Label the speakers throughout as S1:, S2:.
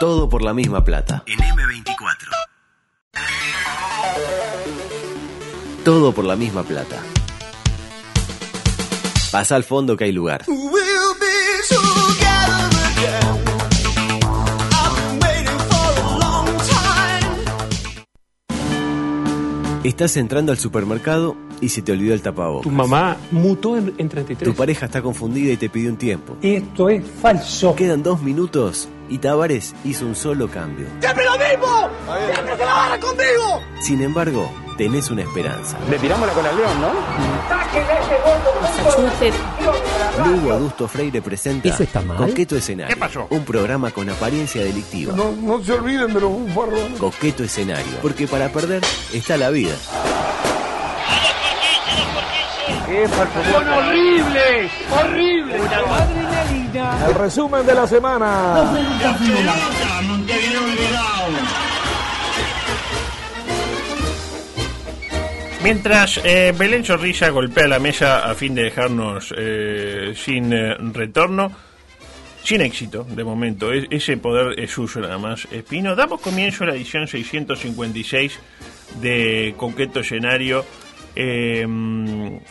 S1: Todo por la misma plata.
S2: En M24.
S1: Todo por la misma plata. Pasa al fondo que hay lugar. Estás entrando al supermercado y se te olvidó el tapabocas.
S3: Tu mamá mutó en, en 33.
S1: Tu pareja está confundida y te pidió un tiempo.
S3: Esto es falso.
S1: Quedan dos minutos y Tavares hizo un solo cambio.
S4: ¡Siempre lo mismo! ¡Siempre se la barra conmigo!
S1: Sin embargo, tenés una esperanza.
S3: Le tiramos la cola al león, ¿no?
S1: Lugo Adusto Freire presenta
S3: ¿Eso está mal?
S1: Coqueto Escenario.
S5: ¿Qué pasó?
S1: Un programa con apariencia delictiva.
S6: No, no se olviden de los bufarrones.
S1: Coqueto Escenario. Porque para perder está la vida.
S4: ¡Son horribles! ¡Horribles!
S6: El resumen de la semana.
S5: Mientras eh, Belén Zorrilla golpea la mesa a fin de dejarnos eh, sin eh, retorno, sin éxito de momento, e- ese poder es suyo nada más. Espino, damos comienzo a la edición 656 de Coqueto Escenario. Eh,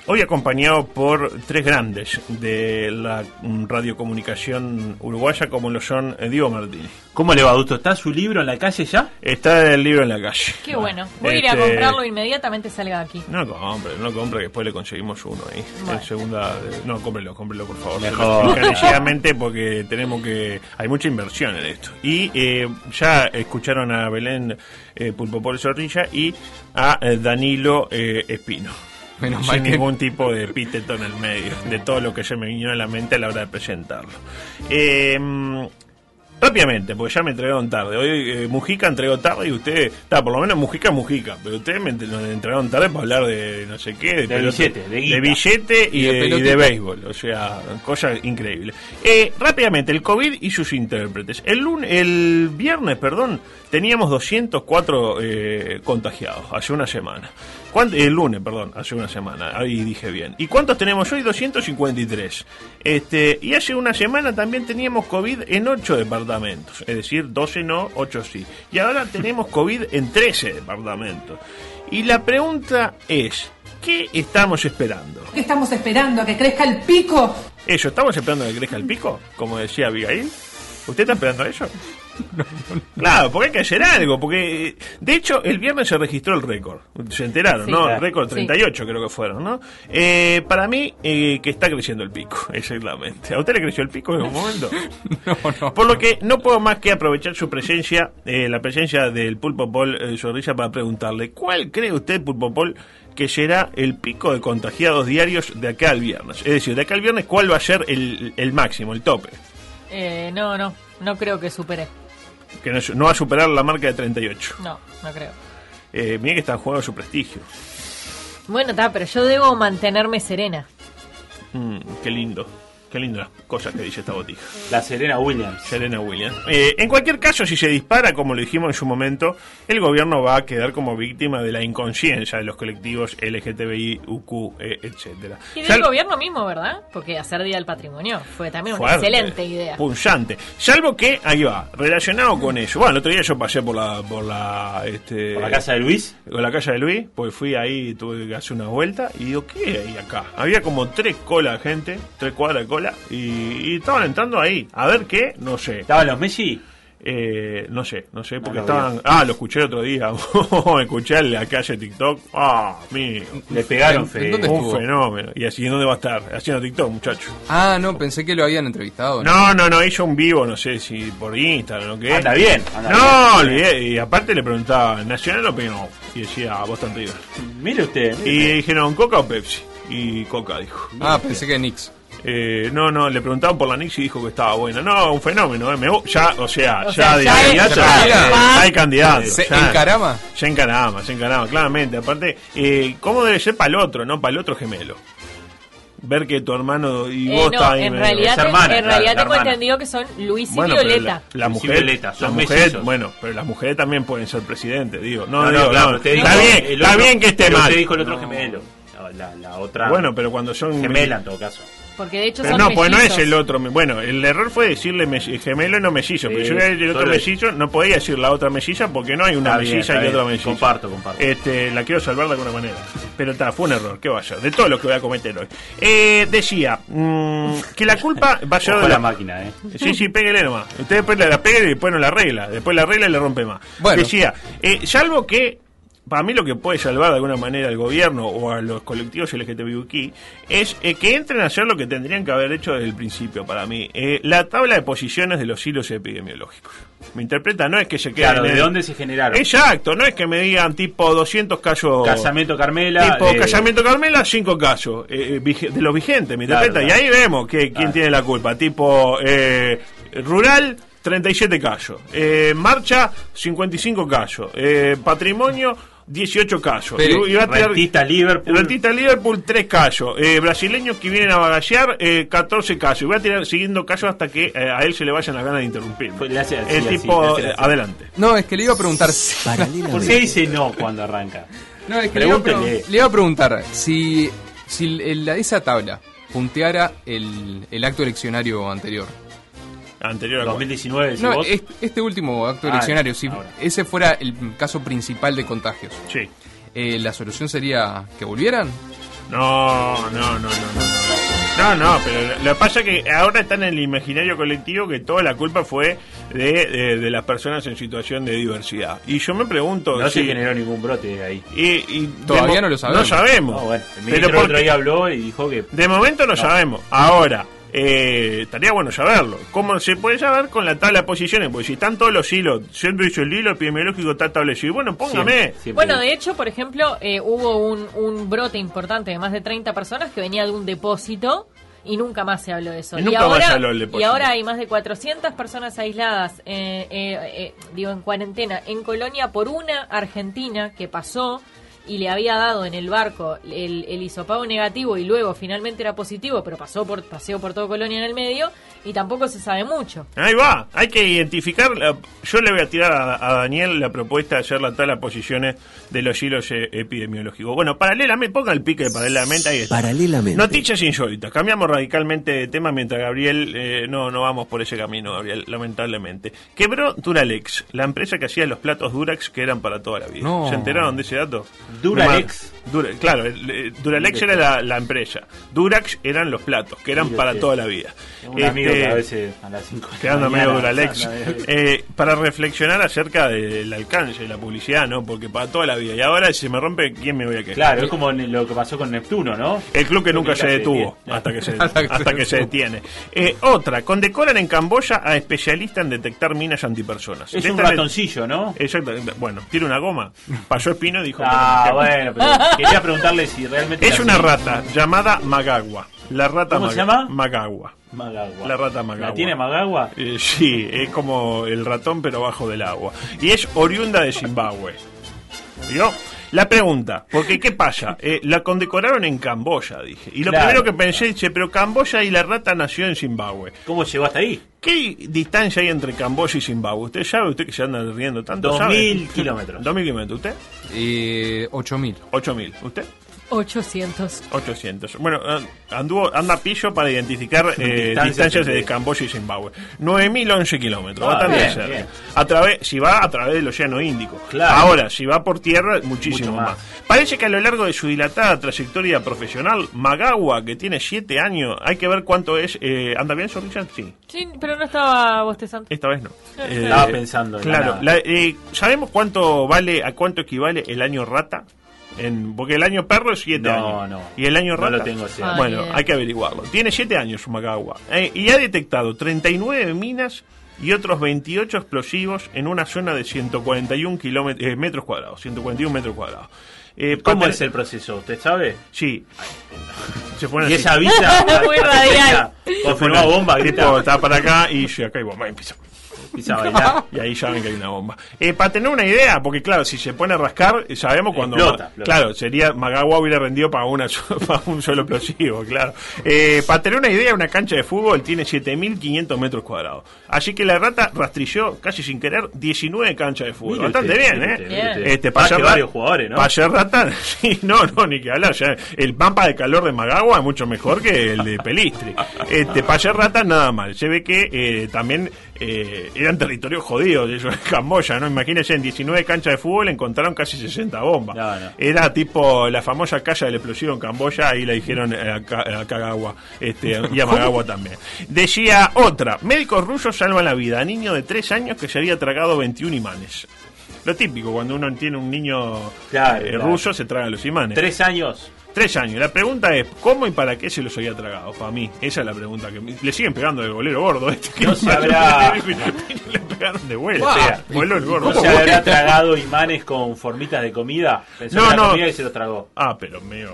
S5: hoy acompañado por tres grandes de la radiocomunicación uruguaya como lo son eh, Diego Martínez.
S7: ¿Cómo le va, Augusto? ¿Está su libro en la calle ya?
S5: Está el libro en la calle.
S8: Qué bueno. Voy a ir a
S5: Este,
S8: comprarlo inmediatamente salga de aquí.
S5: No compre, no compre, que después le conseguimos uno ahí.
S8: Bueno.
S5: En segunda. No, cómprelo, cómprelo, por favor.
S7: Mejor.
S5: Encarecidamente porque tenemos que. Hay mucha inversión en esto. Y eh, ya escucharon a Belén eh, Pulpopol Zorrilla y a eh, Danilo eh, Espino.
S9: Menos
S5: Sin
S9: que-
S5: ningún tipo de epíteto en el medio, de todo lo que se me vino a la mente a la hora de presentarlo. Eh, Rápidamente, porque ya me entregaron tarde. Hoy eh, Mujica entregó tarde y usted, está, por lo menos Mujica Mujica, pero ustedes me entregaron tarde para hablar de no sé qué, de,
S7: De billete, de guita.
S5: billete y,
S9: Y de
S5: de, y de béisbol. O sea, cosa increíble. Eh, rápidamente, el COVID y sus intérpretes. El, lunes, el viernes, perdón, teníamos 204 eh, contagiados, hace una semana. ¿Cuánt- El lunes, perdón, hace una semana, ahí dije bien. ¿Y cuántos tenemos hoy? 253. Este, y hace una semana también teníamos COVID en 8 departamentos, es decir, 12 no, 8 sí. Y ahora tenemos COVID en 13 departamentos. Y la pregunta es, ¿qué estamos esperando?
S10: ¿Qué estamos esperando? ¿A que crezca el pico?
S5: ¿Eso? ¿Estamos esperando a que crezca el pico? Como decía Abigail. ¿Usted está esperando eso? Claro, porque hay que hacer algo. Porque, eh, de hecho, el viernes se registró el récord. Se enteraron,
S8: Sí.
S5: ¿no? El récord
S8: Sí.
S5: 38 creo que fueron, ¿no? Eh, para mí, eh, que está creciendo el pico, exactamente. ¿A usted le creció el pico en algún momento?
S9: No, no.
S5: Por lo que no puedo más que aprovechar su presencia, eh, la presencia del Pulpo Pol eh, Zorrilla para preguntarle, ¿cuál cree usted, Pulpo Pol, que será el pico de contagiados diarios de acá al viernes? Es decir, de acá al viernes, ¿cuál va a ser el, el máximo, el tope?
S8: Eh, no, no, no creo que supere.
S5: Que no, no va a superar la marca de 38.
S8: No, no creo.
S5: Eh, mira que está jugando su prestigio.
S8: Bueno, está, pero yo debo mantenerme serena.
S5: Mm, qué lindo. Qué lindas cosas que dice esta botija.
S7: La Serena Williams.
S5: Serena Williams. Eh, en cualquier caso, si se dispara, como lo dijimos en su momento, el gobierno va a quedar como víctima de la inconsciencia de los colectivos LGTBI, UQ, eh, etcétera.
S8: Y
S5: Sal-
S8: del gobierno mismo, ¿verdad? Porque hacer Día del Patrimonio fue también una
S5: fuerte,
S8: excelente idea.
S5: Punzante. Salvo que, ahí va, relacionado con eso. Bueno, el otro día yo pasé por la, por la, este,
S7: Por la casa de Luis.
S5: con la calle de Luis, pues fui ahí, tuve que hacer una vuelta y digo, ¿qué hay acá? Había como tres colas de gente, tres cuadras de cola y, y estaban entrando ahí. A ver qué, no sé.
S7: ¿Estaban los Messi?
S5: Eh, no sé, no sé, porque
S7: No
S5: estaban... Ah, lo escuché el otro día. escuché en la calle TikTok. Ah, mío.
S7: Le pegaron
S9: ¿En- en
S7: feo.
S9: dónde
S5: Un
S9: estuvo?
S5: fenómeno. ¿Y así dónde va a estar? Haciendo TikTok, muchacho.
S9: Ah, no, pensé que lo habían entrevistado.
S5: No, no, no, hizo un vivo, no sé si por Instagram o qué.
S7: Anda bien. anda
S5: No,
S7: bien.
S5: olvidé, y aparte le preguntaba, ¿Nacional o Peñarol? Y decía, Boston River.
S7: Mire usted. mire
S5: Y
S7: usted.
S5: dijeron, ¿Coca o Pepsi? Y Coca dijo.
S9: Ah, pensé que Nix.
S5: Eh, no, no, le preguntaban por la Nix y dijo que estaba buena. No, un fenómeno, eh, me ya, o sea,
S8: O
S5: ya
S8: sea,
S5: de
S8: ya
S5: candidato,
S9: es-
S5: ya,
S9: ya-
S5: ya hay candidato.
S9: ¿Se
S5: ya.
S9: encarama?
S5: Se encarama, se encarama, claramente. Aparte, eh, ¿cómo debe ser para el otro, no? Para el otro gemelo. Ver que tu hermano y
S8: Eh,
S5: vos
S8: no,
S5: estás ahí
S8: en realidad, te-
S7: hermana,
S8: en realidad
S7: la
S8: tengo
S7: hermana.
S8: entendido que son Luis y
S5: Bueno,
S8: Violeta.
S5: la, la
S7: Luis y
S5: mujer,
S7: Violeta,
S5: la
S7: son
S5: mujer, bueno, pero las mujeres también pueden ser presidentes, digo. No,
S7: No, no, claro,
S5: no, está
S7: dijo
S5: bien, está bien que esté
S7: pero
S5: mal.
S7: Usted dijo el otro gemelo. La, la- la otra.
S5: Bueno, pero cuando son
S7: Gemela en todo caso.
S8: Porque de hecho
S5: Pero
S8: son
S5: no, pues no es
S8: mellizos.
S5: el otro. Bueno, el error fue decirle me- gemelo y no mellizo. pero yo era el otro mellizo, no podía decir la otra melliza porque no hay una
S7: Está bien,
S5: melliza y otra melliza.
S7: Comparto, comparto.
S5: Este, la quiero salvar de alguna manera. Pero está, fue un error, ¿qué va a ser? De todo lo que voy a cometer hoy. Eh, decía mm, que la culpa va a ser de
S7: la
S5: la
S7: máquina, ¿eh?
S5: Sí, sí, pégale nomás. Usted después la pega y después no la arregla. Después la arregla y le rompe más.
S9: Bueno.
S5: Decía, eh, salvo que, para mí lo que puede salvar de alguna manera al gobierno o a los colectivos LGTBIQ es eh, que entren a hacer lo que tendrían que haber hecho desde el principio, para mí. Eh, la tabla de posiciones de los hilos epidemiológicos. Me interpreta, no es que se queden
S7: Claro, ¿de
S5: el-
S7: dónde se generaron?
S5: Exacto, no es que me digan tipo 200 casos...
S7: Casamiento Carmela.
S5: Tipo
S7: eh,
S5: Casamiento Carmela, cinco casos eh, eh, de los vigentes, ¿me interpreta?
S7: claro.
S5: Y ahí vemos que, quién
S7: Claro.
S5: tiene la culpa. Tipo eh, Rural, 37 casos. Eh, marcha, 55 casos. Eh, patrimonio, 18 casos.
S9: Pero,
S5: Y- y va a tirar-
S7: Rentista Liverpool.
S5: Rentista Liverpool, 3 casos. Eh, brasileños que vienen a bagallar, eh, 14 casos. Y voy a tirar siguiendo casos hasta que eh, a él se le vayan las ganas de interrumpir.
S7: Pues le hace así,
S5: El
S7: así,
S5: tipo,
S7: le hace
S5: eh,
S7: así.
S5: adelante.
S9: No, es que le iba a preguntar. si-
S7: ¿Por qué dice no cuando arranca?
S9: No, es que le iba, a pre-
S7: Pregúntele.
S9: le iba a preguntar si, si el- la- esa tabla punteara el, el acto eleccionario anterior.
S5: Anterior a cuál.
S7: 2019, decís
S9: No,
S7: vos.
S9: este último acto
S7: Ah,
S9: eleccionario, si
S7: ahora.
S9: ese fuera el caso principal de contagios,
S5: Sí.
S9: eh, ¿la solución sería que volvieran?
S5: No, no, no, no, no. No, no, pero lo- que pasa es que ahora está en el imaginario colectivo que toda la culpa fue de, de- de las personas en situación de diversidad. Y yo me pregunto
S7: No
S5: si...
S7: se generó ningún brote ahí.
S5: y, y
S9: Todavía no lo sabemos.
S5: No sabemos.
S7: No, bueno, el
S5: pero porque-
S7: otro día habló y dijo que
S5: de momento no, sabemos. Ahora, eh, estaría bueno saberlo. ¿Cómo se puede saber con la tabla de posiciones? Porque si están todos los hilos, siempre dice el hilo epidemiológico está establecido. Bueno, póngame.
S7: siempre- siempre-
S8: Bueno, de hecho, por ejemplo, eh, hubo un, un brote importante de más de 30 personas que venía de un depósito y nunca más se habló de eso.
S5: Y nunca más
S8: ahora,
S5: se habló del depósito.
S8: y ahora hay más de 400 personas aisladas, eh, eh, eh, digo, en cuarentena en Colonia por una argentina que pasó y le había dado en el barco el, el hisopado negativo y luego finalmente era positivo, pero pasó por paseo por todo Colonia en el medio y tampoco se sabe mucho.
S5: Ahí va, hay que identificar. la- yo le voy a tirar a, a Daniel la propuesta de hacer la tabla de posiciones de los hilos eh, epidemiológicos. Bueno, paralelamente, ponga el pique de paralelamente ahí está.
S1: Paralelamente.
S5: Noticias insólitas. Cambiamos radicalmente de tema mientras Gabriel. eh, no, no vamos por ese camino, Gabriel, lamentablemente. Quebró Duralex, la empresa que hacía los platos Durax que eran para toda la vida.
S9: No.
S5: ¿Se enteraron de ese dato?
S7: Duralex.
S5: Dura- claro, el- eh, Duralex era la, la empresa. Durax eran los platos, que eran para toda la vida.
S7: Un amigo
S5: Este,
S7: que a veces a las 5
S5: que anda medio Duralex, eh, para reflexionar acerca del alcance de la publicidad, ¿no? Porque para toda la vida. Y ahora si me rompe, ¿quién me voy a quejar?
S7: Claro, es como lo que pasó con Neptuno, ¿no?
S5: El club que nunca
S7: Nunca
S5: se detuvo hasta que se,
S9: Hasta que se
S5: que detiene. Eh, otra, condecoran en Camboya a especialista en detectar minas antipersonas.
S7: Es
S5: De
S7: un ratoncillo, ¿no?
S5: Exactamente. Bueno, tiene una goma. Pasó Espino y dijo...
S7: Ah, bueno, pero quería preguntarle si realmente.
S5: Es una rata llamada Magagua. La rata
S7: ¿Cómo
S5: Maga-
S7: se llama?
S5: Magagua.
S7: Magagua.
S5: La rata Magagua.
S7: ¿La tiene Magagua?
S5: Eh, sí, es como el ratón pero bajo del agua. Y es oriunda de Zimbabue. ¿Vio? La pregunta, porque ¿qué pasa? Eh, la condecoraron en Camboya, dije. Y lo
S7: Claro.
S5: primero que pensé, dice, pero Camboya y la rata nació en Zimbabue.
S7: ¿Cómo llegó hasta ahí?
S5: ¿Qué distancia hay entre Camboya y Zimbabue? ¿Usted sabe? ¿Usted que se anda riendo tanto? sabe?
S7: 2000 kilómetros.
S5: 2000 kilómetros. ¿Usted?
S9: Eh, 8000.
S5: 8000. ¿Usted?
S8: 800.
S5: 800. Bueno, an- anduvo, anda pillo para identificar eh,
S7: Distancias
S5: de Camboya y Zimbabue. 9011 kilómetros,
S7: Ah,
S5: bastante
S7: bien,
S5: cerca.
S7: bien.
S5: A través, si va a través del Océano Índico.
S7: Claro.
S5: Ahora, si va por tierra, muchísimo más.
S7: más.
S5: Parece que a lo largo de su dilatada trayectoria profesional, Magawa, que tiene 7 años, hay que ver cuánto es. eh, ¿Anda bien, Sorrilla? Sí.
S8: Sí, pero no estaba bostezando.
S5: Esta vez no. Eh,
S7: Estaba pensando en la
S5: Claro. la- eh, ¿Sabemos cuánto vale, a cuánto equivale el año rata? En, porque el año perro es 7
S7: No,
S5: años.
S7: no.
S5: ¿Y el año
S7: No
S5: rata?
S7: lo tengo.
S5: Bueno,
S8: Ah, bien.
S5: hay que averiguarlo. Tiene 7 años Magawa. eh, y ha detectado 39 minas y otros 28 explosivos en una zona de 141 kilómetros, eh, metros cuadrados. 141 metros cuadrados. Eh,
S7: ¿Cómo es el proceso? ¿Usted sabe?
S5: Sí. Se fueron
S7: Y
S5: así.
S7: esa avisa.
S8: Muy radial.
S7: Confirmó bomba,
S5: Tipo,
S7: grita.
S5: está para acá y acá hay bomba. y empieza.
S7: Empieza a bailar.
S5: Y ahí ya ven que hay una bomba. Eh, para tener una idea, porque claro, si se pone a rascar, eh, sabemos cuando.
S7: Explota,
S5: Ma-
S7: explota.
S5: Claro, sería. Magawa hubiera rendido para, una, so- para un solo explosivo, claro. Eh, para tener una idea, una cancha de fútbol tiene 7.500 metros cuadrados. Así que la rata rastrilló, casi sin querer, 19 canchas de fútbol.
S7: Mire
S5: Bastante
S7: usted,
S5: bien,
S7: mire
S5: ¿eh?
S7: mire.
S5: Este, para ser
S7: varios jugadores, ¿no?
S5: Para ser rata, sí, no, no, ni que hablar. ya el mapa de calor de Magawa es mucho mejor que el de Pelistri. Este, para ser rata, nada mal. Se ve que eh, también eh, eran territorios jodidos, eso en Camboya, ¿no? Imagínense, en 19 canchas de fútbol encontraron casi 60 bombas.
S7: No, no.
S5: Era tipo la famosa calle del explosivo en Camboya, ahí la dijeron eh, a, Ka- a Kagawa este, y a Magawa también. Decía otra, médicos rusos salvan la vida a niño de 3 años que se había tragado 21 imanes. Lo típico, cuando uno tiene un niño
S7: Claro,
S5: eh,
S7: claro.
S5: ruso, se traga los imanes.
S7: Tres años.
S5: Tres años. La pregunta es, ¿cómo y para qué se los había tragado? Para mí, esa es la pregunta. que Le siguen pegando el bolero gordo este. que
S7: No se habrá-
S5: Le pegaron de vuelta.
S7: O sea,
S5: el gordo.
S7: ¿No se habrá tragado imanes con formitas de comida? Pensó
S5: No,
S7: que era
S5: no.
S7: comida y se los tragó.
S5: Ah, pero mío.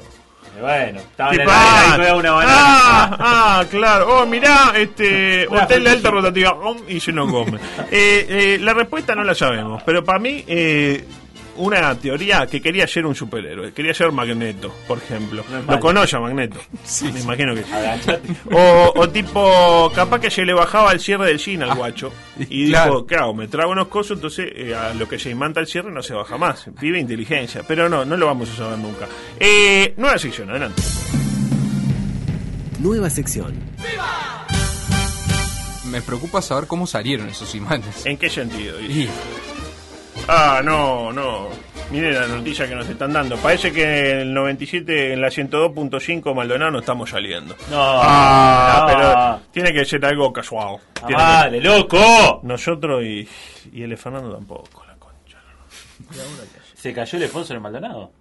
S7: Eh, Bueno, estaba en la
S5: ah,
S7: una banana.
S5: ah, ah, claro. Oh, mirá, este, hotel de alta rotativa. um, y se no come. Eh, eh, la respuesta no la sabemos, pero para mí, eh, una teoría que quería ser un superhéroe. Quería ser Magneto, por ejemplo.
S7: No
S5: Lo conoce a Magneto. Me imagino que sí. O, o tipo, capaz que se le bajaba el cierre del jean al guacho. Y
S9: claro.
S5: dijo, claro, me trago unos cosos, entonces eh, a lo que se imanta el cierre no se baja más. Vive inteligencia. Pero no, no lo vamos a saber nunca. Eh, nueva sección, adelante.
S1: Nueva sección.
S9: Me preocupa saber cómo salieron esos imanes.
S5: ¿En qué sentido?
S9: Y-
S5: Ah, no, no. Mire la noticia que nos están dando. Parece que en el 97, en la 102.5 Maldonado no estamos saliendo.
S7: No,
S5: Ah,
S7: no.
S5: pero tiene que ser algo casual.
S7: Ah, ¡Vale, loco!
S5: Nosotros y, y el Fernando tampoco, la concha.
S7: ¿Se cayó el Alfonso en el Maldonado?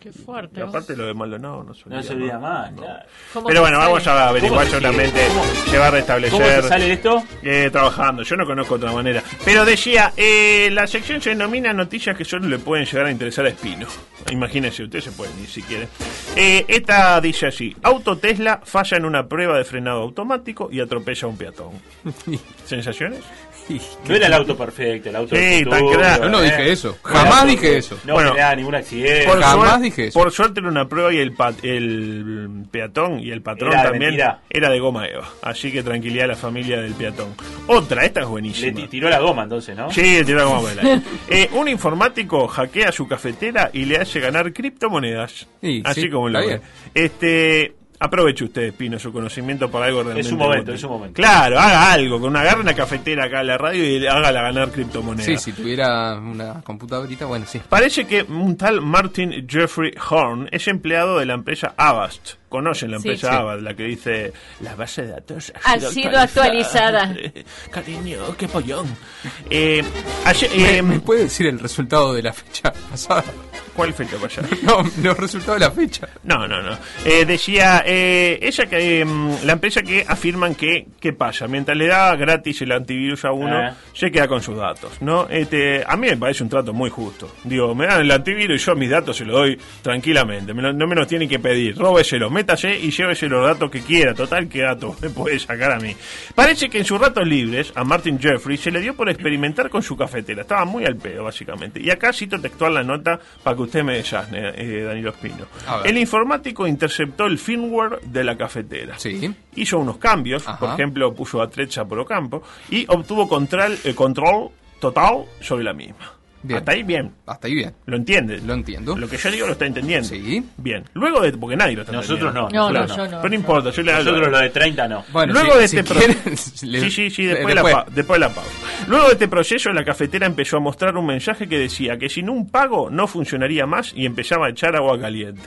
S8: Qué fuerte.
S5: Y aparte lo de Maldonado no se olvida,
S7: No se olvida más,
S5: No.
S7: claro.
S8: ¿Cómo
S5: Pero bueno,
S8: sale?
S5: vamos a averiguar
S7: ¿Cómo se
S5: seguramente.
S7: ¿Cómo-
S5: Se va a restablecer.
S7: ¿Cómo se sale de esto?
S5: Eh, trabajando, yo no conozco otra manera. Pero decía, eh, la sección se denomina noticias que solo le pueden llegar a interesar a Espino. Imagínense, usted se puede ni si quiere. Eh, esta dice así: Auto Tesla falla en una prueba de frenado automático y atropella a un peatón. ¿Sensaciones?
S7: No era el auto perfecto, el auto
S5: Sí,
S7: del
S5: tan
S7: futuro,
S5: crack.
S9: Yo no
S7: eh.
S9: dije eso.
S7: Bueno,
S9: Jamás dije eso.
S7: No
S5: Bueno,
S7: ningún accidente.
S5: Por,
S9: Jamás
S5: suerte-
S9: dije eso.
S5: por suerte era una prueba y el, pa- el peatón y el patrón
S7: Era de
S5: también
S7: mentira.
S5: era de goma eva. Así que tranquilidad a la familia del peatón. Otra, esta es
S7: Le
S5: buenísima.
S7: ti- tiró la goma entonces, ¿no?
S5: Sí, le tiró la goma por el aire. Eh, un informático hackea su cafetera y le hace ganar criptomonedas.
S9: Sí,
S5: Así
S9: sí,
S5: como lo
S9: está
S5: ve.
S9: bien.
S5: Este. Aproveche usted, Pino, su conocimiento para algo realmente.
S7: su momento,
S5: útil.
S7: es su momento.
S5: Claro, haga algo, con una agarre una cafetera acá en la radio y hágala ganar criptomonedas.
S9: Sí, si tuviera una computadorita, bueno, sí.
S5: Parece que un tal Martin Jeffrey Horn es empleado de la empresa Avast. Conocen la empresa
S8: Sí.
S5: Avast, la que dice la base de datos
S8: Ha sido actualizada.
S5: Cariño, qué pollón. Eh, ayer-
S9: ¿Me,
S5: eh,
S9: me puede decir el resultado de la fecha pasada?
S5: ¿Cuál fecha allá?
S9: No, los resultados de la fecha.
S5: No, no, no. Eh, decía, eh, ella que, em, la empresa que afirman que, ¿qué pasa? Mientras le da gratis el antivirus a uno,
S7: Eh.
S5: se queda con sus datos, ¿no? Este, a mí me parece un trato muy justo. Digo, me dan el antivirus y yo mis datos se los doy tranquilamente. Me lo- no me los tienen que pedir. Róbeselo, métase y llévese los datos que quiera. Total, ¿qué datos me puede sacar a mí? Parece que en sus ratos libres, a Martin Jeffrey se le dio por experimentar con su cafetera. Estaba muy al pedo, básicamente. Y acá cito textual la nota para que usted me desasne, eh, Danilo Espino. El informático interceptó el firmware de la cafetera.
S9: Sí.
S5: Hizo unos cambios,
S9: Ajá.
S5: por ejemplo, puso a Trecha por Ocampo y obtuvo control, eh, control total sobre la misma.
S9: Bien.
S5: Hasta ahí bien.
S9: Hasta ahí bien.
S5: ¿Lo entiende?
S9: Lo entiendo.
S5: Lo que yo digo lo está entendiendo.
S9: Sí.
S5: Bien. Luego de. Porque nadie lo está
S7: Nosotros no.
S5: entendiendo.
S8: No,
S7: nosotros
S8: no, yo no.
S5: Pero no importa, yo le hago.
S7: Nosotros lo de 30 no.
S9: Bueno,
S5: Luego
S9: si-
S5: de
S9: si
S5: este
S9: quieren,
S5: pro-
S9: le-
S5: Sí, sí, sí,
S9: eh,
S5: después, de la pa- después de la pausa. Luego de este proceso, la cafetera empezó a mostrar un mensaje que decía que sin un pago no funcionaría más y empezaba a echar agua caliente.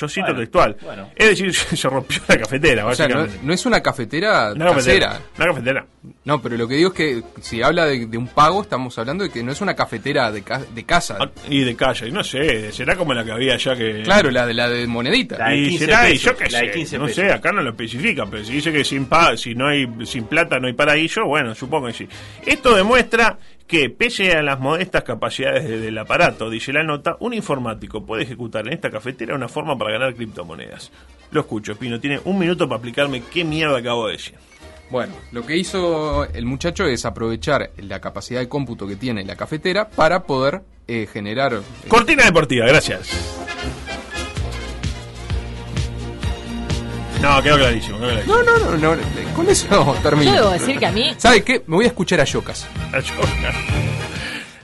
S5: Yo cito
S7: Bueno,
S5: textual.
S7: bueno.
S5: Es decir, se rompió la cafetera,
S9: O sea, no,
S5: básicamente.
S9: no es una cafetera
S5: Una cafetera.
S9: casera.
S5: Una cafetera.
S9: No, pero lo que digo es que si habla de, de un pago, estamos hablando de que no es una cafetera de, ca- de casa.
S5: Ah, Y de calle, y no sé, será como la que había allá que.
S9: Claro, la de la de monedita.
S7: La de
S5: y
S7: 15
S5: será, y
S7: pesos,
S5: yo qué
S7: la de
S5: sé,
S7: 15
S5: no sé, acá no lo especifica, pero si dice que sin pa, si no hay sin plata no hay paraíso, bueno, supongo que sí. Esto demuestra que pese a las modestas capacidades de- del aparato, dice la nota, un informático puede ejecutar en esta cafetera una forma para ganar criptomonedas. Lo escucho, Pino, tiene un minuto para explicarme qué mierda acabo de decir.
S9: Bueno, lo que hizo el muchacho es aprovechar la capacidad de cómputo que tiene la cafetera para poder eh, generar... eh,
S5: Cortina deportiva, gracias. No, quedó clarísimo. Quedó clarísimo.
S9: No, no, no, no, con eso termino.
S8: Yo debo decir que a mí
S9: ¿Sabe qué? Me voy a escuchar a Yocas.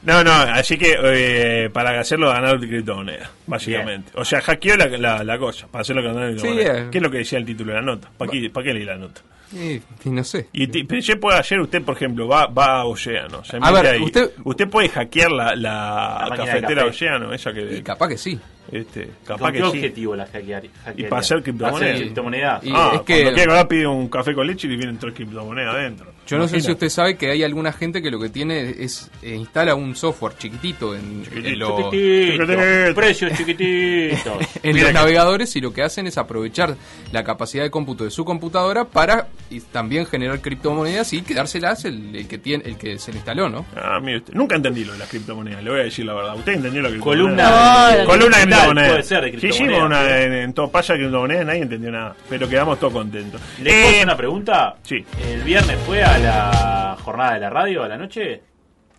S5: No, no, así que eh, para hacerlo ganar criptomoneda, básicamente. O sea, hackeó la, la, la cosa para hacerlo ganar
S9: Sí,
S5: criptomoneda.
S9: eh.
S5: ¿Qué es lo que decía el título de la nota? ¿Para qué, ¿para qué leí la nota?
S9: Eh, y no sé.
S5: Y puedo ayer usted, por ejemplo, va, va a Océano. Se
S9: A
S5: mete
S9: ver,
S5: ahí.
S9: usted-
S5: puede hackear la, la,
S7: La
S5: cafetera. Océano, esa que.
S9: Y capaz que sí.
S5: Este, capaz
S7: ¿Con
S5: que
S7: qué
S5: sí.
S7: objetivo la hackear?
S5: Y para hacer criptomonedas.
S7: ¿Para hacer criptomonedas?
S9: Y
S5: ah,
S9: es que-
S5: cuando quiera ahora pide un café con leche y le vienen tres criptomonedas adentro.
S9: Yo no sé si usted sabe que hay alguna gente que lo que tiene es eh, instala un software chiquitito en, en los-
S7: Chiquitito,
S5: Chiquitito.
S7: precios chiquititos.
S9: en
S5: Mira
S9: los
S5: que-
S9: navegadores y lo que hacen es aprovechar la capacidad de cómputo de su computadora para y también generar criptomonedas y quedárselas el, el que tiene el que se le instaló, ¿no?
S5: Ah, mire usted. Nunca entendí lo de las criptomonedas, le voy a decir la verdad. ¿Usted entendió
S7: Columna
S5: criptomoneda?
S8: de-
S5: Columna de
S7: digital,
S5: criptomonedas.
S7: puede ser de
S5: Sí,
S7: criptomonedas,
S5: sí, una,
S7: sí.
S5: en, en todo pasa de criptomonedas nadie entendió nada. Pero quedamos todos contentos.
S7: ¿Le puedo
S5: Eh,
S7: una pregunta?
S5: sí.
S7: ¿El viernes fue a la jornada de la radio a la noche?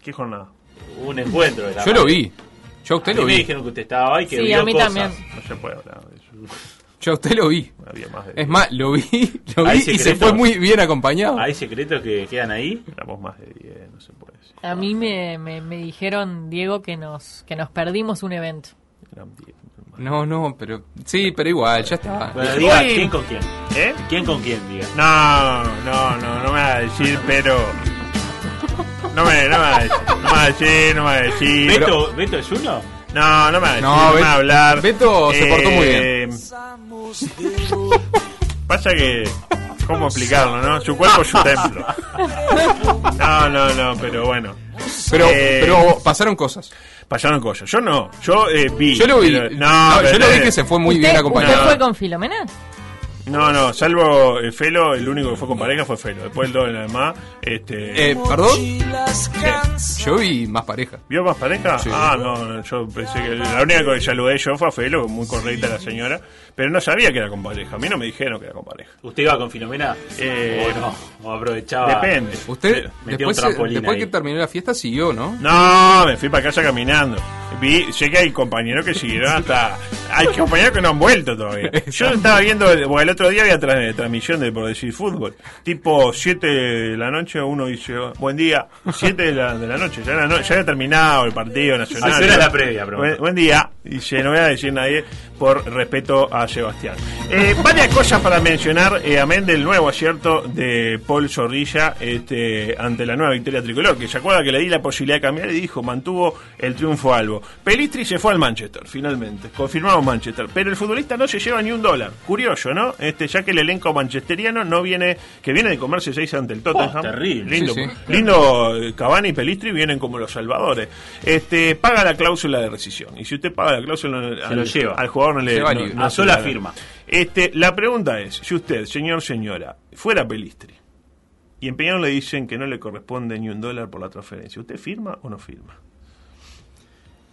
S5: ¿Qué jornada?
S7: Hubo un encuentro de la
S9: Yo lo
S7: radio.
S9: vi. Yo a usted
S7: A
S9: lo
S7: me
S9: vi.
S7: dijeron que usted estaba ahí, que
S8: Sí,
S7: vio
S8: a mí
S7: cosas.
S8: también.
S5: No se puede hablar de eso.
S9: Yo a usted lo vi.
S5: Había más de
S9: Es más, lo vi, lo vi
S7: ¿Hay
S9: y se fue muy bien acompañado.
S7: ¿Hay secretos que quedan ahí?
S5: Éramos más de 10, no se puede decir.
S8: a mí me, me, me dijeron Diego que nos que nos perdimos un evento.
S5: Eran 10.
S9: No, no, pero sí, pero igual, ya está.
S7: Bueno, diga. ¿quién con quién?
S5: ¿Eh?
S7: ¿Quién con quién, diga?
S5: No, no, no, no me va a decir, pero. No me, no me va a decir, no me va a decir, no me va a decir.
S7: ¿Beto, ¿Beto es uno?
S5: No, no me va a decir,
S9: No,
S5: no, me va a hablar.
S9: Beto se portó muy
S5: bien. Pasa que. ¿Cómo explicarlo, no? Su cuerpo es su templo. No, no, no, pero bueno.
S9: Pero,
S5: Eh,
S9: pero pasaron cosas.
S5: Pasaron cosas. Yo no, yo eh, vi.
S9: Yo lo vi.
S5: pero-
S9: No,
S5: pero-
S9: yo lo vi que se fue muy
S8: ¿Usted,
S9: bien
S8: ¿Usted
S9: acompañado.
S8: fue con Filomena?
S5: No, no, salvo eh, Felo, el único que fue con pareja fue Felo. Después el doble nada más. Este,
S9: Eh, ¿Perdón?
S5: ¿qué?
S9: Yo vi más pareja.
S5: ¿Vio más pareja?
S9: Sí.
S5: Ah, no, no, yo pensé que la única que saludé yo fue a Felo, muy correcta la señora, pero no sabía que era con pareja. A mí no me dijeron que era con pareja.
S7: ¿Usted iba con Filomena?
S5: Eh,
S7: ¿O no? ¿O aprovechaba?
S5: Depende.
S9: Usted,
S7: Metió
S9: después, se-
S7: trampolín
S9: después
S7: ahí.
S9: que terminó la fiesta, siguió, ¿no?
S5: No, me fui para casa caminando. Vi, sé que hay compañeros que siguieron hasta. Hay compañeros que no han vuelto todavía. Yo estaba viendo, bueno, el otro día había tra- transmisión de por decir fútbol. Tipo 7 de la noche, uno dice, "Oh, buen día. 7 de la, de la noche, ya, era no- ya había terminado el partido nacional.
S7: Ah, era la previa, pregunto.
S5: Buen, buen día. Dice, no voy a decir nadie por respeto a Sebastián. Eh, varias cosas para mencionar, eh, amén del nuevo acierto de Paul Zorrilla este, ante la nueva victoria tricolor, que se acuerda que le di la posibilidad de cambiar y dijo, mantuvo el triunfo albo. Pelistri se fue al Manchester, finalmente, confirmado Manchester, pero el futbolista no se lleva ni un dólar. Curioso, ¿no? Este, ya que el elenco manchesteriano no viene, que viene de comerse seis ante el Tottenham.
S7: Oh, terrible.
S5: Lindo,
S9: Sí, sí.
S5: lindo eh, Cavani y Pelistri vienen como los salvadores. Este, paga la cláusula de rescisión. Y si usted paga la cláusula al,
S7: lo lleva.
S5: al jugador no le no-
S9: libre.
S5: no
S7: A
S5: se
S7: sola
S5: la
S7: firma.
S5: Este, la pregunta es, si usted, señor, señora, fuera Pelistri y en Peñarol le dicen que no le corresponde ni un dólar por la transferencia, ¿usted firma o no firma?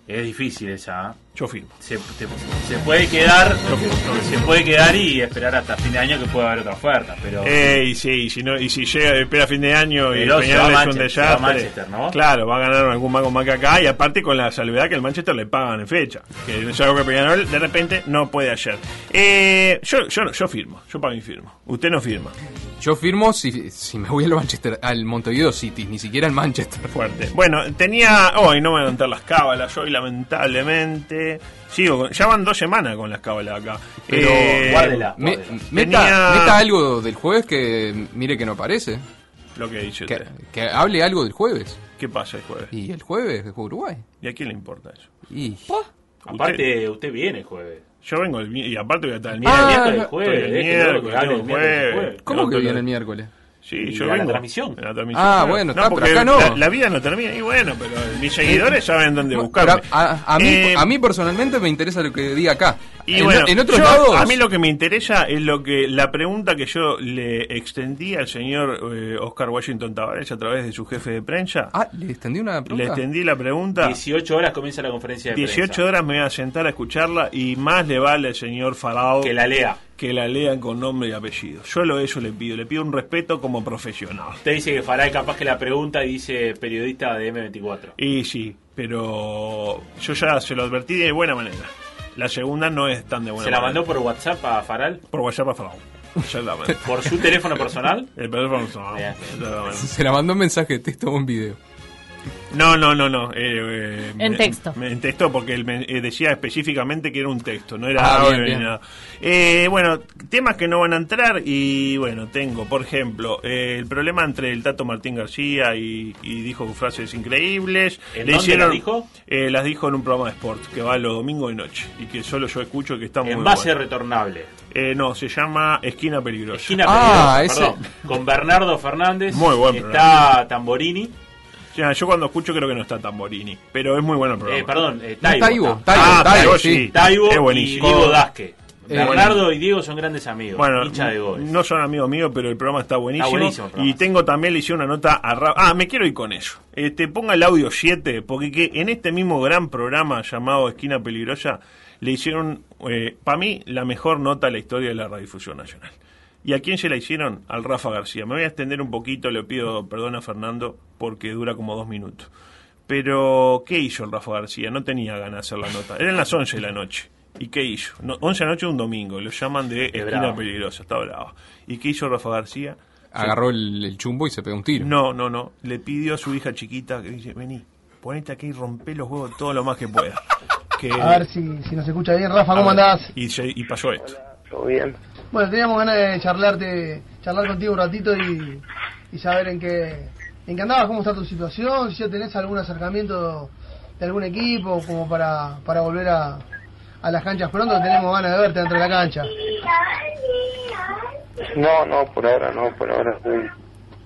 S7: Es difícil esa.
S5: Yo firmo.
S7: Se, te- se puede quedar se puede quedar y esperar hasta fin de año que pueda haber otra oferta pero
S5: Eh, y sí, y si no, y si llega, espera fin de año y
S7: Pero
S5: Peñarol es un
S7: Manchester, se va a
S5: desastre.
S7: Manchester, ¿no?
S5: Claro, va a ganar algún mago más que acá y aparte con la salvedad que el Manchester le pagan en fecha. Que es algo que Peñarol de repente no puede hacer. Eh, yo, yo, yo firmo, yo para mí firmo. Usted no firma.
S9: Yo firmo si, si me voy al Manchester, al Montevideo City, ni siquiera al Manchester.
S5: Fuerte. Bueno, tenía. Hoy no me voy a contar las cábalas, hoy lamentablemente. Sigo, ya van dos semanas con las cábalas acá.
S9: Pero
S5: Eh,
S7: guárdela.
S9: Me-
S7: Tenía-
S9: meta, algo del jueves que mire que no aparece.
S5: Lo que dice
S9: Que,
S5: usted.
S9: que hable algo del jueves.
S5: ¿Qué pasa el jueves?
S9: Y el jueves es Uruguay.
S5: ¿Y a quién le importa eso?
S9: Y
S7: aparte usted viene el jueves
S5: Yo vengo el y aparte voy a estar el
S7: el
S5: miércoles.
S7: jueves
S5: el miércoles,
S7: el.
S9: ¿Cómo que viene el miércoles?
S5: Sí,
S7: Y
S5: yo
S7: a la
S5: vengo.
S7: transmisión.
S5: En la transmisión,
S9: Ah,
S5: claro.
S9: bueno,
S5: no,
S9: está, pero acá no.
S5: La, la vida no termina. Y bueno, pero mis seguidores saben dónde buscarme.
S9: A, a mí,
S5: Eh,
S9: a mí personalmente me interesa lo que diga acá.
S5: Y
S9: en,
S5: bueno,
S9: en otros
S5: yo-
S9: lados.
S5: a mí lo que me interesa es lo que la pregunta que yo le extendí al señor eh, Oscar Washington Tavares a través de su jefe de prensa.
S9: Ah, le extendí una
S5: le
S9: pregunta.
S5: extendí la pregunta.
S7: 18 horas comienza la conferencia de
S5: 18
S7: prensa
S5: horas me voy a sentar a escucharla y más le vale al señor Farao
S7: que la lea
S5: que la lean con nombre y apellido. Yo lo eso le pido, le pido un respeto como profesional.
S7: Usted dice que Faray capaz que la pregunta y dice periodista de M24.
S5: Y sí, pero yo ya se lo advertí de buena manera. La segunda no es tan de buena
S7: ¿Se la mandó por WhatsApp a Faral?
S5: Por WhatsApp a. Exactamente.
S7: ¿Por su teléfono personal?
S5: El teléfono personal.
S9: Se la mandó un mensaje de texto o un video.
S5: No, no, no, no. eh, eh,
S8: En
S5: me-
S8: texto.
S5: me- en texto porque él me eh, decía específicamente que era un texto, no era
S9: Ah, bien,
S5: ni
S9: bien.
S5: nada. Eh, bueno, temas que no van a entrar y bueno, tengo, por ejemplo, eh, el problema entre el Tato Martín García y, y dijo frases increíbles.
S7: ¿En dónde las dijo?
S5: eh, las dijo en un programa de sport que va los domingos de noche y que solo yo escucho que está muy
S7: Envase
S5: bueno.
S7: retornable.
S5: Eh, no, se llama Esquina Peligrosa.
S7: Esquina
S9: Ah,
S7: peligrosa,
S9: ese-
S7: perdón. Con Bernardo Fernández.
S5: Muy buen
S7: Está Tamborini.
S5: O sea, yo cuando escucho creo que no está Tamborini, pero es muy bueno el programa.
S7: Eh, perdón, eh,
S9: No,
S7: Taibo.
S9: Taibo,
S5: Ah,
S9: Taibo,
S5: Taibo,
S9: sí.
S7: Taibo
S5: Es
S7: y. Diego Dasque.
S9: Eh,
S7: Bernardo y Diego son grandes amigos.
S5: Bueno,
S7: hincha de Goes.
S5: no son amigos míos, pero el programa está buenísimo.
S7: Está buenísimo programa.
S5: y tengo también, le hice una nota a Ra- Ah, me quiero ir con eso. Este, ponga el audio 7, porque que en este mismo gran programa llamado Esquina Peligrosa, le hicieron, para mí, la mejor nota de la historia de la radiodifusión nacional. ¿Y a quién se la hicieron? Al Rafa García. Me voy a extender un poquito, le pido perdón a Fernando, porque dura como dos minutos. Pero, ¿qué hizo el Rafa García? No tenía ganas de hacer la nota. Eran las 11 de la noche. ¿Y qué hizo? No, 11 de la noche un domingo. Lo llaman de Esquina
S7: bravo.
S5: Peligrosa. Está bravo. ¿Y qué hizo Rafa García?
S9: Agarró el, el chumbo y se pegó un tiro.
S5: No, no, no. Le pidió a su hija chiquita que dice, vení, ponete aquí y rompe los huevos todo lo más que pueda. Que,
S2: A ver si, si nos escucha bien. Rafa, ¿cómo andás?
S5: Y, se- y pasó esto.
S3: Todo bien.
S2: Bueno, teníamos ganas de charlarte, charlar contigo un ratito y, y saber en qué, en qué andabas, cómo está tu situación, si ya tenés algún acercamiento de algún equipo como para, para volver a, a las canchas pronto, tenemos ganas de verte dentro de la cancha.
S3: No, no, por ahora no, por ahora estoy,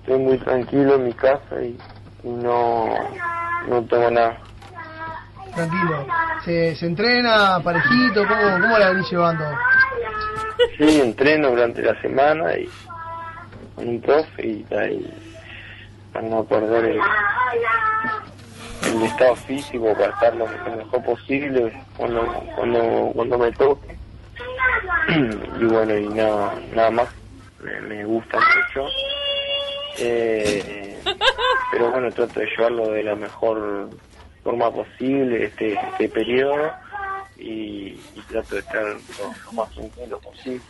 S3: estoy muy tranquilo en mi casa y, y no, no tengo nada.
S2: Tranquilo. ¿Se, se entrena parejito? ¿Cómo, cómo la venís llevando?
S3: Sí, entreno durante la semana y con un profe y, y para no perder el, el estado físico, para estar lo, lo mejor posible cuando, cuando, cuando me toque. y bueno, y nada, nada más, me, me gusta mucho. Eh, pero bueno, trato de llevarlo de la mejor forma posible este, este periodo y, y trato de estar lo, lo más tranquilo posible.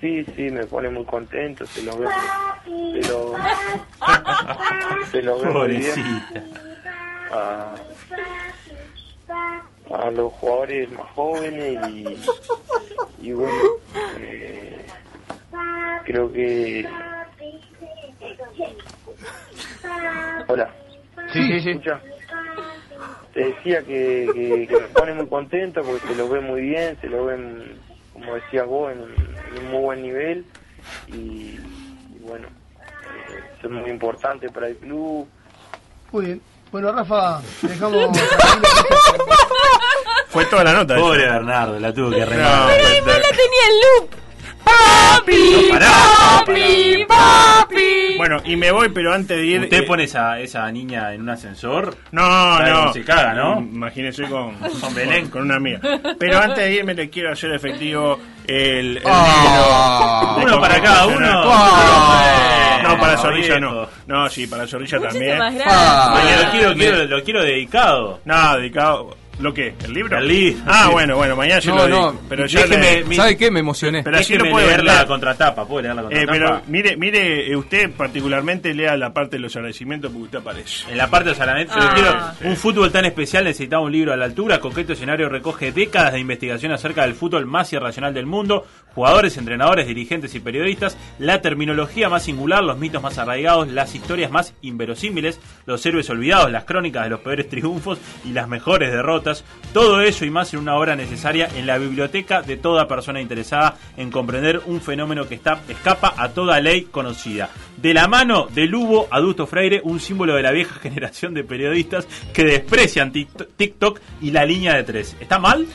S3: Sí, sí, me pone muy contento, se lo veo, se lo, se lo veo muy bien
S7: Pobrecita.
S3: a, a los jugadores más jóvenes y, y bueno, eh, creo que... Hola.
S2: Sí, sí, sí.
S3: Escucha. Te decía que, que, que me pone muy contento porque se lo ve muy bien, se lo ven, como decías vos, en, en un muy buen nivel y, y bueno, eh, es muy importante para el club.
S2: Muy bien. Bueno, Rafa, dejamos...
S5: Fue toda la nota.
S7: Pobre. Bernardo, la tuvo que
S5: No,
S7: arreglar.
S5: pero-
S8: La tenía en loop. Papi, papi, papi.
S5: Bueno, y me voy, pero antes de ir...
S7: Usted
S5: eh,
S7: pone esa, esa niña en un ascensor.
S5: No,
S7: ¿Sabe
S5: no.
S7: se caga, no?
S5: Imagínese con,
S7: Con Belén.
S5: Con, una amiga. Pero antes de irme le quiero hacer efectivo el, el
S9: Ah.
S7: Uno para cada uno.
S5: Ah. No, para Zorrilla no. No, sí, para Zorrilla también.
S9: Ah.
S7: lo quiero, quiero- lo quiero dedicado.
S5: No, dedicado... ¿Lo qué? ¿El libro?
S7: El libro,
S5: Ah,
S7: sí.
S5: bueno, bueno, mañana se
S9: No,
S5: lo
S9: no.
S5: Pero
S7: déjeme-
S5: le-
S9: ¿Sabe qué? Me emocioné.
S5: Pero así lo puede
S7: leer la contratapa. ¿Puedo leer la
S5: Eh,
S7: contratapa?
S5: pero mire, mire, eh, usted particularmente lea la parte de los agradecimientos porque usted aparece.
S7: En la parte de Salanet, yo
S8: Ah.
S7: quiero un fútbol tan especial necesitaba un libro a la altura. Concreto escenario recoge décadas de investigación acerca del fútbol más irracional del mundo, jugadores, entrenadores, dirigentes y periodistas, la terminología más singular, los mitos más arraigados, las historias más inverosímiles, los héroes olvidados, las crónicas de los peores triunfos y las mejores derrotas. Todo eso y más en una obra necesaria en la biblioteca de toda persona interesada en comprender un fenómeno que está, escapa a toda ley conocida. De la mano de Lugo Adusto Freire, un símbolo de la vieja generación de periodistas que desprecian TikTok TikTok y la línea de tres. ¿Está mal?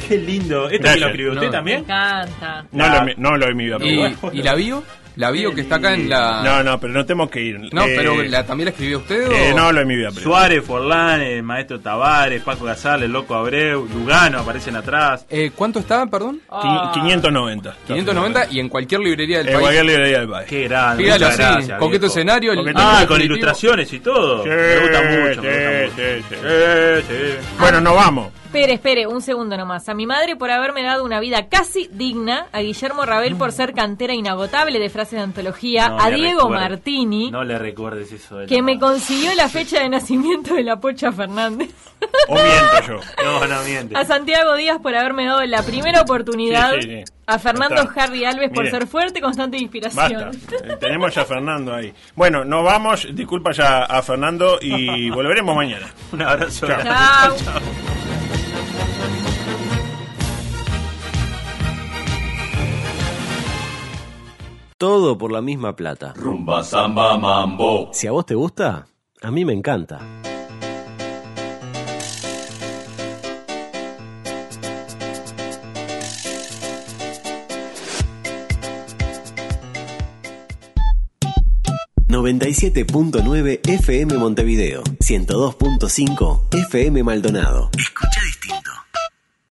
S7: Qué lindo. ¿Esto que
S5: Gracias.
S7: lo escribió usted
S9: No.
S8: Me
S7: también?
S8: encanta.
S5: No, lo, he mi- no lo he pero
S9: ¿Y,
S5: bueno.
S9: y la bio? La bio que está acá en la...
S5: No, no, pero no tenemos que ir.
S9: No,
S5: Eh,
S9: pero la, ¿también la escribió usted? o-
S5: eh, no, lo de mi vida. pero-
S7: Suárez, Forlán, el maestro Tavares, Paco Gasal, el loco Abreu, Lugano aparecen atrás.
S9: Eh, ¿Cuánto está, perdón?
S5: Qui- 590.
S9: 590 y en cualquier librería del
S5: En
S9: país.
S5: cualquier librería del país.
S7: Qué grande.
S9: Fíjalo así,
S7: gracias,
S9: coqueto
S7: viejo.
S9: escenario.
S5: Coqueto
S7: Ah, con
S9: definitivo.
S7: ilustraciones y todo.
S5: Sí,
S7: me gusta mucho. me gusta
S5: sí,
S7: mucho.
S5: sí, sí.
S7: Sí, sí.
S5: Bueno, nos vamos.
S8: Espere, espere, un segundo nomás. A mi madre por haberme dado una vida casi digna, a Guillermo Rabel por ser cantera inagotable de frases de antología,
S7: No
S8: a Diego. Martini,
S7: No le recuerdes eso. de
S8: que me consiguió la fecha de nacimiento de la Pocha Fernández,
S5: O miento yo.
S7: No, no miente.
S8: a Santiago Díaz por haberme dado la primera oportunidad,
S5: Sí, sí, sí.
S8: a Fernando
S5: Está.
S8: Harry Alves por
S5: Mire.
S8: ser fuerte, constante e inspiración.
S5: Basta. Eh, Tenemos ya a Fernando ahí. Bueno, nos vamos. Disculpa ya a Fernando y volveremos mañana.
S7: Un abrazo.
S5: Chao.
S8: Chao.
S1: Todo por la misma plata.
S11: Rumba, samba, mambo.
S1: Si a vos te gusta, a mí me encanta. ...97.9 FM Montevideo... ...102.5 FM Maldonado...